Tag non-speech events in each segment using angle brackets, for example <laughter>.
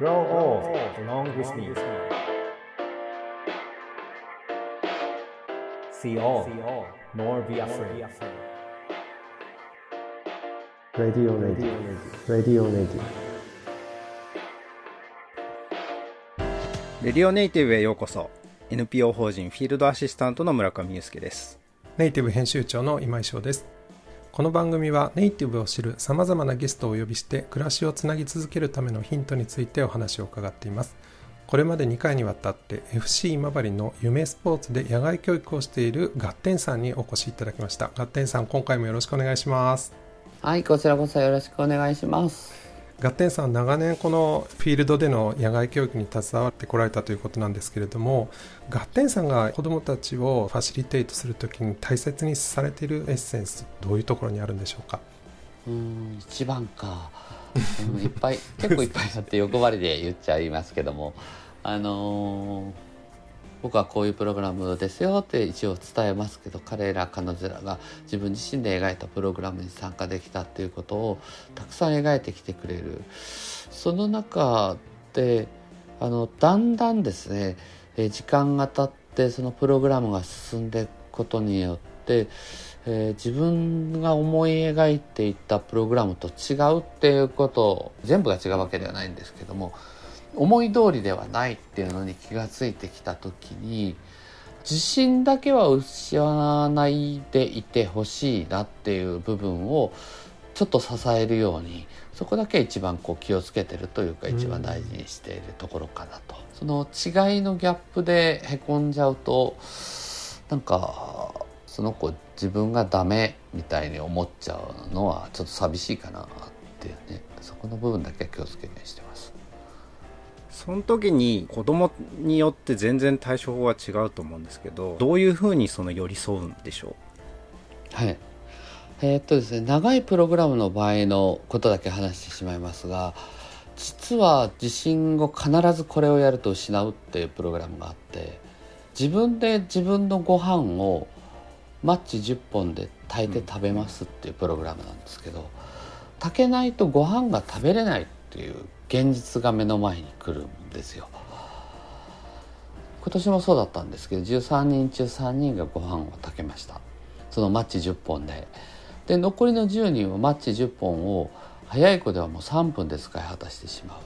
Grow old along with me. See all, nor be afraid. Radio Radio Radio Radio レディオネイティブへようこそ NPO 法人フィールドアシスタントの村上祐介ですネイティブ編集長の今井翔ですこの番組はネイティブを知るさまざまなゲストをお呼びして暮らしをつなぎ続けるためのヒントについてお話を伺っています。これまで2回にわたって FC 今治の夢スポーツで野外教育をしているガッテンさんにお越しいただきました。ガッテンさん今回もよろしくお願いします。はい、こちらこそよろしくお願いします。ガッテンさん長年このフィールドでの野外教育に携わってこられたということなんですけれどもガッテンさんが子どもたちをファシリテイトするときに大切にされているエッセンスどういうところにあるんでしょうか？うん、一番か。いっぱい、結構いっぱいあって欲張りで言っちゃいますけども、あのー僕はこういうプログラムですよって一応伝えますけど彼ら彼女らが自分自身で描いたプログラムに参加できたっていうことをたくさん描いてきてくれる。その中であのだんだんですね時間が経ってそのプログラムが進んでいくことによって、えー自分が思い描いていたプログラムと違うっていうこと全部が違うわけではないんですけども思い通りではないっていうのに気がついてきた時に自信だけは失わないでいてほしいなっていう部分をちょっと支えるようにそこだけ一番こう気をつけてるというか一番大事にしているところかなと、その違いのギャップでへこんじゃうとなんかその子自分がダメみたいに思っちゃうのはちょっと寂しいかなっていうねそこの部分だけは気をつけにしてます。その時に子供によって全然対処法は違うと思うんですけどどういうふうにその寄り添うんでしょう？はい。えーっとですね、長いプログラムの場合のことだけ話してしまいますが、実は地震後必ずこれをやると失うっていうプログラムがあって、自分で自分のご飯をマッチ10本で炊いて食べますっていうプログラムなんですけど、炊けないとご飯が食べれないっていう現実が目の前に来るんですよ。今年もそうだったんですけど13人中3人がご飯を炊けました。そのマッチ10本で。で残りの10人はマッチ10本を早い子ではもう3分で使い果たしてしまう。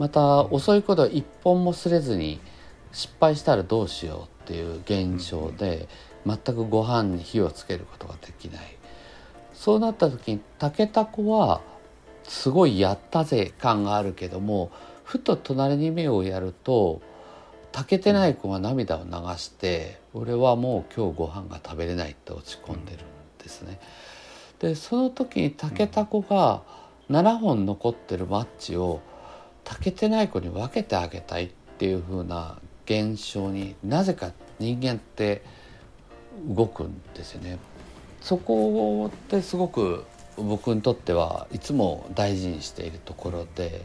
また遅い子では1本もすれずに失敗したらどうしようっていう現象で全くご飯に火をつけることができない。そうなった時に炊けた子はすごいやったぜ感があるけどもふと隣に目をやると炊けてない子が涙を流して俺はもう今日ご飯が食べれないって落ち込んでるんですね。でその時に炊けた子が7本残ってるマッチを炊けてない子に分けてあげたいっていう風な現象になぜか人間って動くんですよね。そこってすごく僕にとってはいつも大事にしているところで、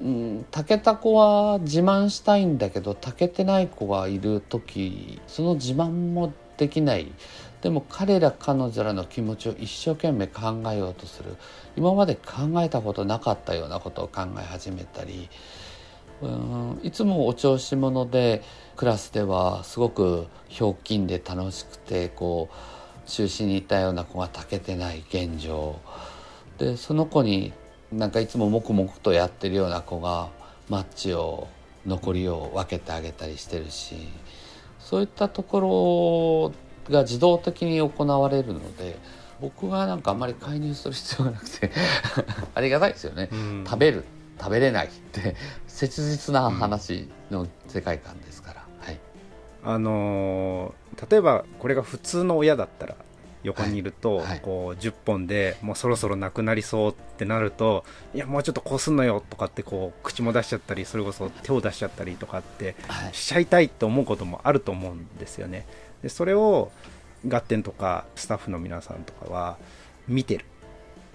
うん、炊けた子は自慢したいんだけど炊けてない子がいる時その自慢もできない。でも彼ら彼女らの気持ちを一生懸命考えようとする。今まで考えたことなかったようなことを考え始めたりうんいつもお調子者でクラスではすごくひょうきんで楽しくてこう中心にいたような子が炊けてない現状。でその子になんかいつも黙々とやってるような子がマッチを残りを分けてあげたりしてるしそういったところが自動的に行われるので僕がなんかあんまり介入する必要がなくて <laughs> ありがたいですよね、うん。食べる食べれないって切実な話の世界観ですあのー例えばこれが普通の親だったら横にいると、はい。はい。こう10本でもうそろそろなくなりそうってなるといやもうちょっとこうすんのよとかってこう口も出しちゃったりそれこそ手を出しちゃったりとかってはい。しちゃいたいって思うこともあると思うんですよね。でそれをガッテンとかスタッフの皆さんとかは見てる。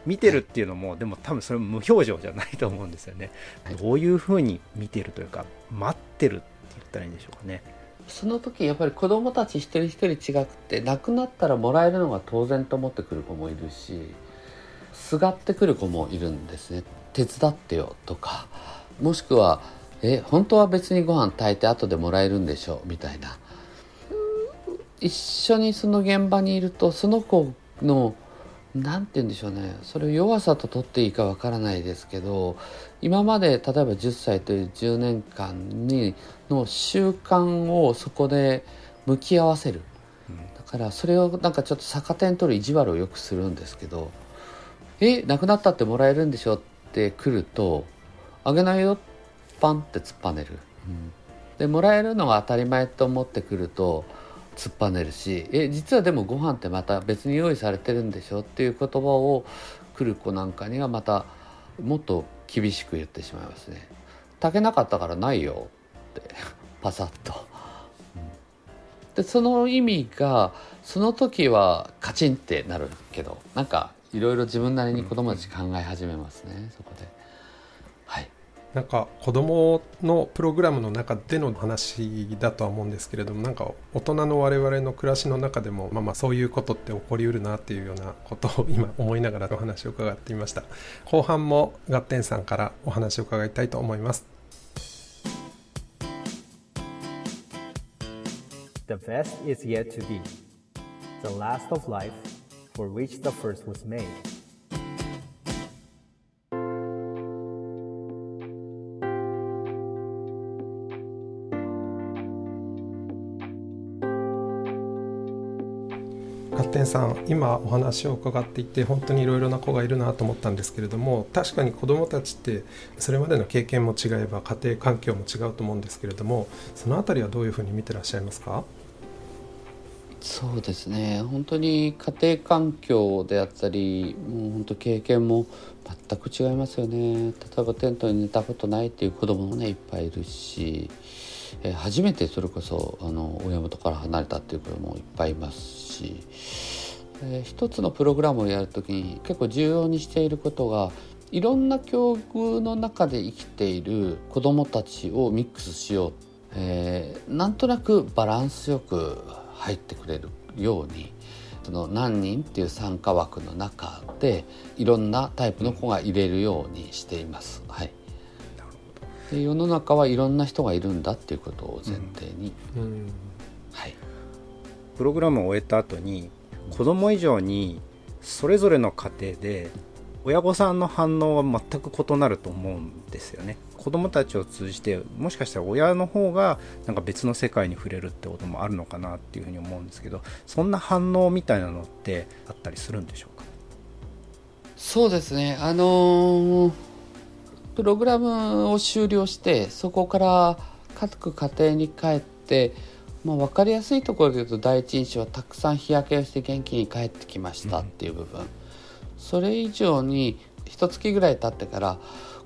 見てるっていうのも、でも多分それ無表情じゃないと思うんですよね、はい。どういうふうに見てるというか待ってるって言ったらいいんでしょうかねその時やっぱり子どもたち一人一人違くて亡くなったらもらえるのが当然と思ってくる子もいるしすがってくる子もいるんですね。手伝ってよとかもしくはえ本当は別にご飯炊いて後でもらえるんでしょうみたいな。一緒にその現場にいるとその子の何て言うんでしょうね。それを弱さと取っていいかわからないですけど今まで例えば10歳という10年間にの習慣をそこで向き合わせるだからそれをなんかちょっと逆手に取る意地悪をよくするんですけど「え亡くなったってもらえるんでしょ?」って来ると「あげないよ」パンって突っぱねる、でもらえるのが当たり前と思ってくると突っぱねるし「え実はでもご飯ってまた別に用意されてるんでしょ?」っていう言葉を来る子なんかにはまたもっと厳しく言ってしまいますね。炊けなかったからないよってパサッと。でその意味がその時はカチンってなるけどなんかいろいろ自分なりに子供たち考え始めますね、そこで。はい。なんか子供のプログラムの中での話だとは思うんですけれどもなんか大人の我々の暮らしの中でもまあまあそういうことって起こりうるなっていうようなことを今思いながらお話を伺っていました。後半もガッテンさんからお話を伺いたいと思います The best is yet to be. The last of life for which the first was made. ガッテンさん今お話を伺っていて本当にいろいろな子がいるなと思ったんですけれども確かに子どもたちってそれまでの経験も違えば家庭環境も違うと思うんですけれどもその辺りはどういうふうに見てらっしゃいますか？そうですね。本当に家庭環境であったりもう本当経験も全く違いますよね。例えばテントに寝たことないっていう子供もねいっぱいいるし、えー初めてそれこそあの親元から離れたっていう子もいっぱいいますし、えー一つのプログラムをやるときに結構重要にしていることがいろんな境遇の中で生きている子供たちをミックスしよう、えーなんとなくバランスよく入ってくれるようにその何人っていう参加枠の中でいろんなタイプの子が入れるようにしています。はい、で世の中はいろんな人がいるんだっていうことを前提に、うん。はい、プログラムを終えた後に子供以上にそれぞれの家庭で親御さんの反応は全く異なると思うんですよね。子供たちを通じてもしかしたら親の方がなんか別の世界に触れるってこともあるのかなっていうふうに思うんですけどそんな反応みたいなのってあったりするんでしょうか？そうですね。あのープログラムを終了してそこから各家庭に帰って、まあ、分かりやすいところで言うと第一印象はたくさん日焼けをして元気に帰ってきましたっていう部分、それ以上に一月ぐらい経ってから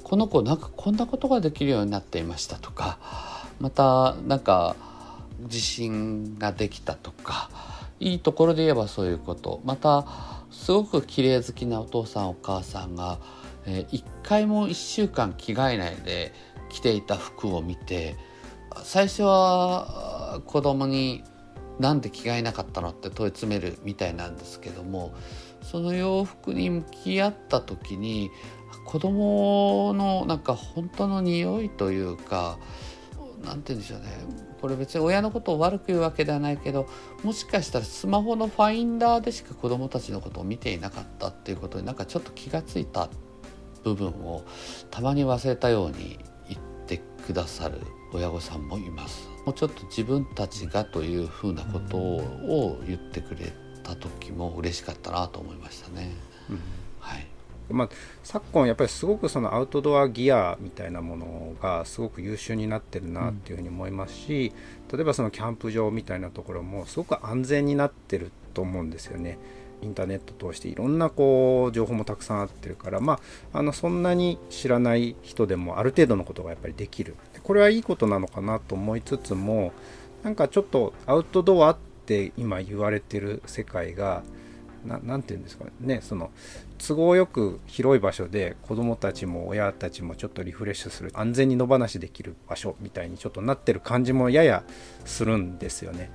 この子なんかこんなことができるようになっていましたとかまたなんか自信ができたとかいいところで言えばそういうことまたすごく綺麗好きなお父さんお母さんが、えー一回も1週間着替えないで着ていた服を見て最初は子供に「なんで着替えなかったの?」って問い詰めるみたいなんですけどもその洋服に向き合った時に子供のなんか本当の匂いというかなんて言うんでしょうねこれ別に親のことを悪く言うわけではないけどもしかしたらスマホのファインダーでしか子供たちのことを見ていなかったっていうことになんかちょっと気がついた部分をたまに忘れたように言ってくださる親御さんもいます。もうちょっと自分たちがというふうなことを言ってくれた時も嬉しかったなと思いましたね。はい。まあ、昨今やっぱりすごくそのアウトドアギアみたいなものがすごく優秀になってるなっていうふうに思いますし、例えばそのキャンプ場みたいなところもすごく安全になってると思うんですよね。インターネット通していろんなこう情報もたくさんあってるから、まあ、あのそんなに知らない人でもある程度のことがやっぱりできるこれはいいことなのかなと思いつつもなんかちょっとアウトドアって今言われてる世界が何て言うんですかね。その都合よく広い場所で子どもたちも親たちもちょっとリフレッシュする安全に野放しできる場所みたいにちょっとなってる感じもややするんですよね。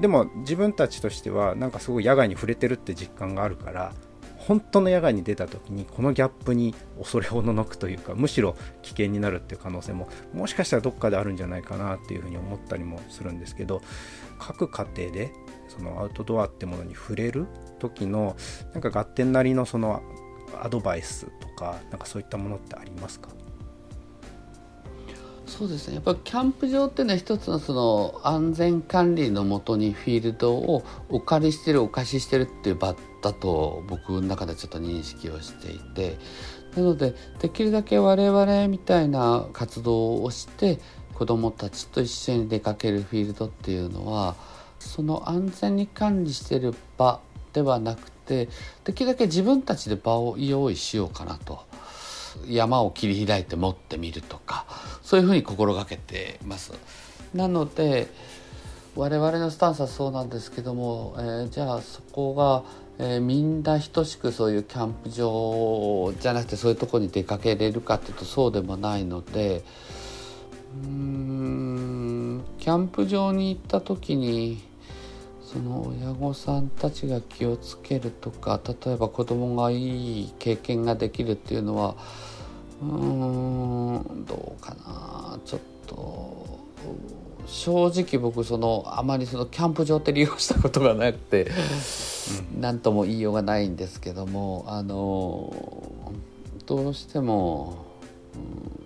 でも自分たちとしてはなんかすごい野外に触れてるって実感があるから本当の野外に出た時にこのギャップに恐れおののくというかむしろ危険になるっていう可能性ももしかしたらどっかであるんじゃないかなっていうふうに思ったりもするんですけど各家庭でそのアウトドアってものに触れる時のなんか合点なりのそのアドバイスとかなんかそういったものってありますか？そうですねやっぱキャンプ場っていうのは一つのその安全管理のもとにフィールドをお借りしてるお貸ししてるっていう場だと僕の中でちょっと認識をしていてなのでできるだけ我々みたいな活動をして子どもたちと一緒に出かけるフィールドっていうのはその安全に管理してる場ではなくてできるだけ自分たちで場を用意しようかなと。山を切り開いて持ってみるとかそういうふうに心がけてます。なので我々のスタンスはそうなんですけども、えー、じゃあそこが、えー、みんな等しくそういうキャンプ場じゃなくてそういうとこに出かけれるかっていうとそうでもないのでうんキャンプ場に行った時にその親御さんたちが気をつけるとか例えば子供がいい経験ができるっていうのはうーんどうかな。ちょっと正直僕そのあまりそのキャンプ場って利用したことがなくて何とも言いようがないんですけどもあのどうしても、うん、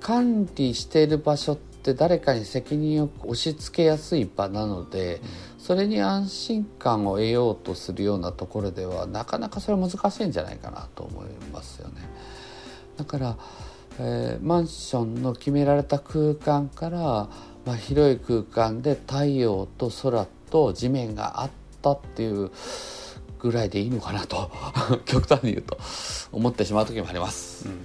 管理している場所ってって誰かに責任を押し付けやすい場なので、それに安心感を得ようとするようなところではなかなかそれは難しいんじゃないかなと思いますよね。だから、えー、マンションの決められた空間から、まあ、広い空間で太陽と空と地面があったっていうぐらいでいいのかなと <laughs> 極端に言うと思ってしまう時もあります。うん、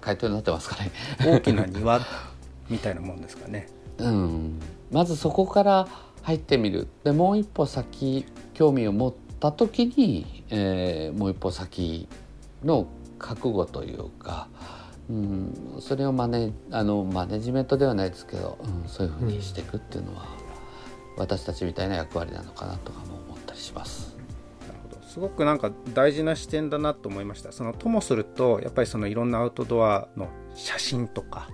回答になってますかね大きな庭みたいなもんですかね。うん、まずそこから入ってみる。でもう一歩先興味を持った時に、えー、もう一歩先の覚悟というか、うん、それをマネあのマネジメントではないですけど、うん、そういうふうにしていくっていうのは、うん、私たちみたいな役割なのかなとかも思ったりします。すごくなんか大事な視点だなと思いました。そのともするとやっぱりそのいろんなアウトドアの写真とか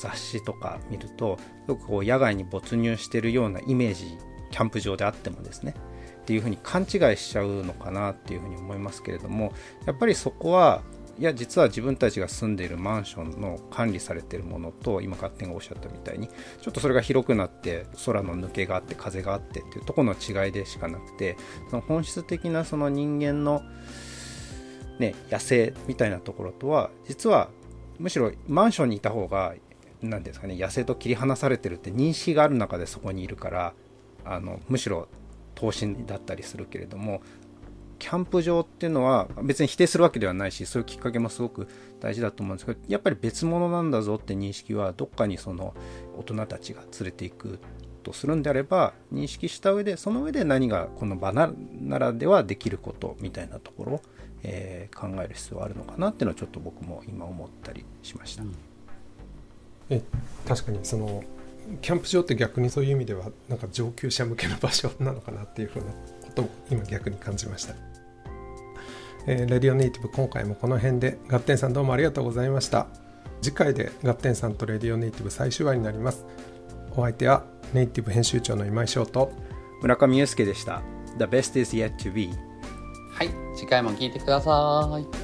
雑誌とか見るとよくこう野外に没入してるようなイメージキャンプ場であってもですね。っていうふうに勘違いしちゃうのかなっていうふうに思いますけれどもやっぱりそこはいや実は自分たちが住んでいるマンションの管理されているものと今勝手がおっしゃったみたいにちょっとそれが広くなって空の抜けがあって風があってっていうとこの違いでしかなくてその本質的なその人間のね野生みたいなところとは実はむしろマンションにいた方が何ですかね野生と切り離されてるって認識がある中でそこにいるからあのむしろ等身だったりするけれどもキャンプ場っていうのは別に否定するわけではないしそういうきっかけもすごく大事だと思うんですけどやっぱり別物なんだぞって認識はどっかにその大人たちが連れていくとするんであれば認識した上でその上で何がこの場ならではできることみたいなところを、えー、考える必要はあるのかなっていうのはちょっと僕も今思ったりしました。うんえ確かにそのキャンプ場って逆にそういう意味ではなんか上級者向けの場所なのかなっていうふうなことを今逆に感じました。えー、レディオネイティブ今回もこの辺でガッテンさんどうもありがとうございました。次回でガッテンさんとレディオネイティブ最終話になります。お相手はネイティブ編集長の今井翔と村上祐介でした。The best is yet to be はい次回も聞いてください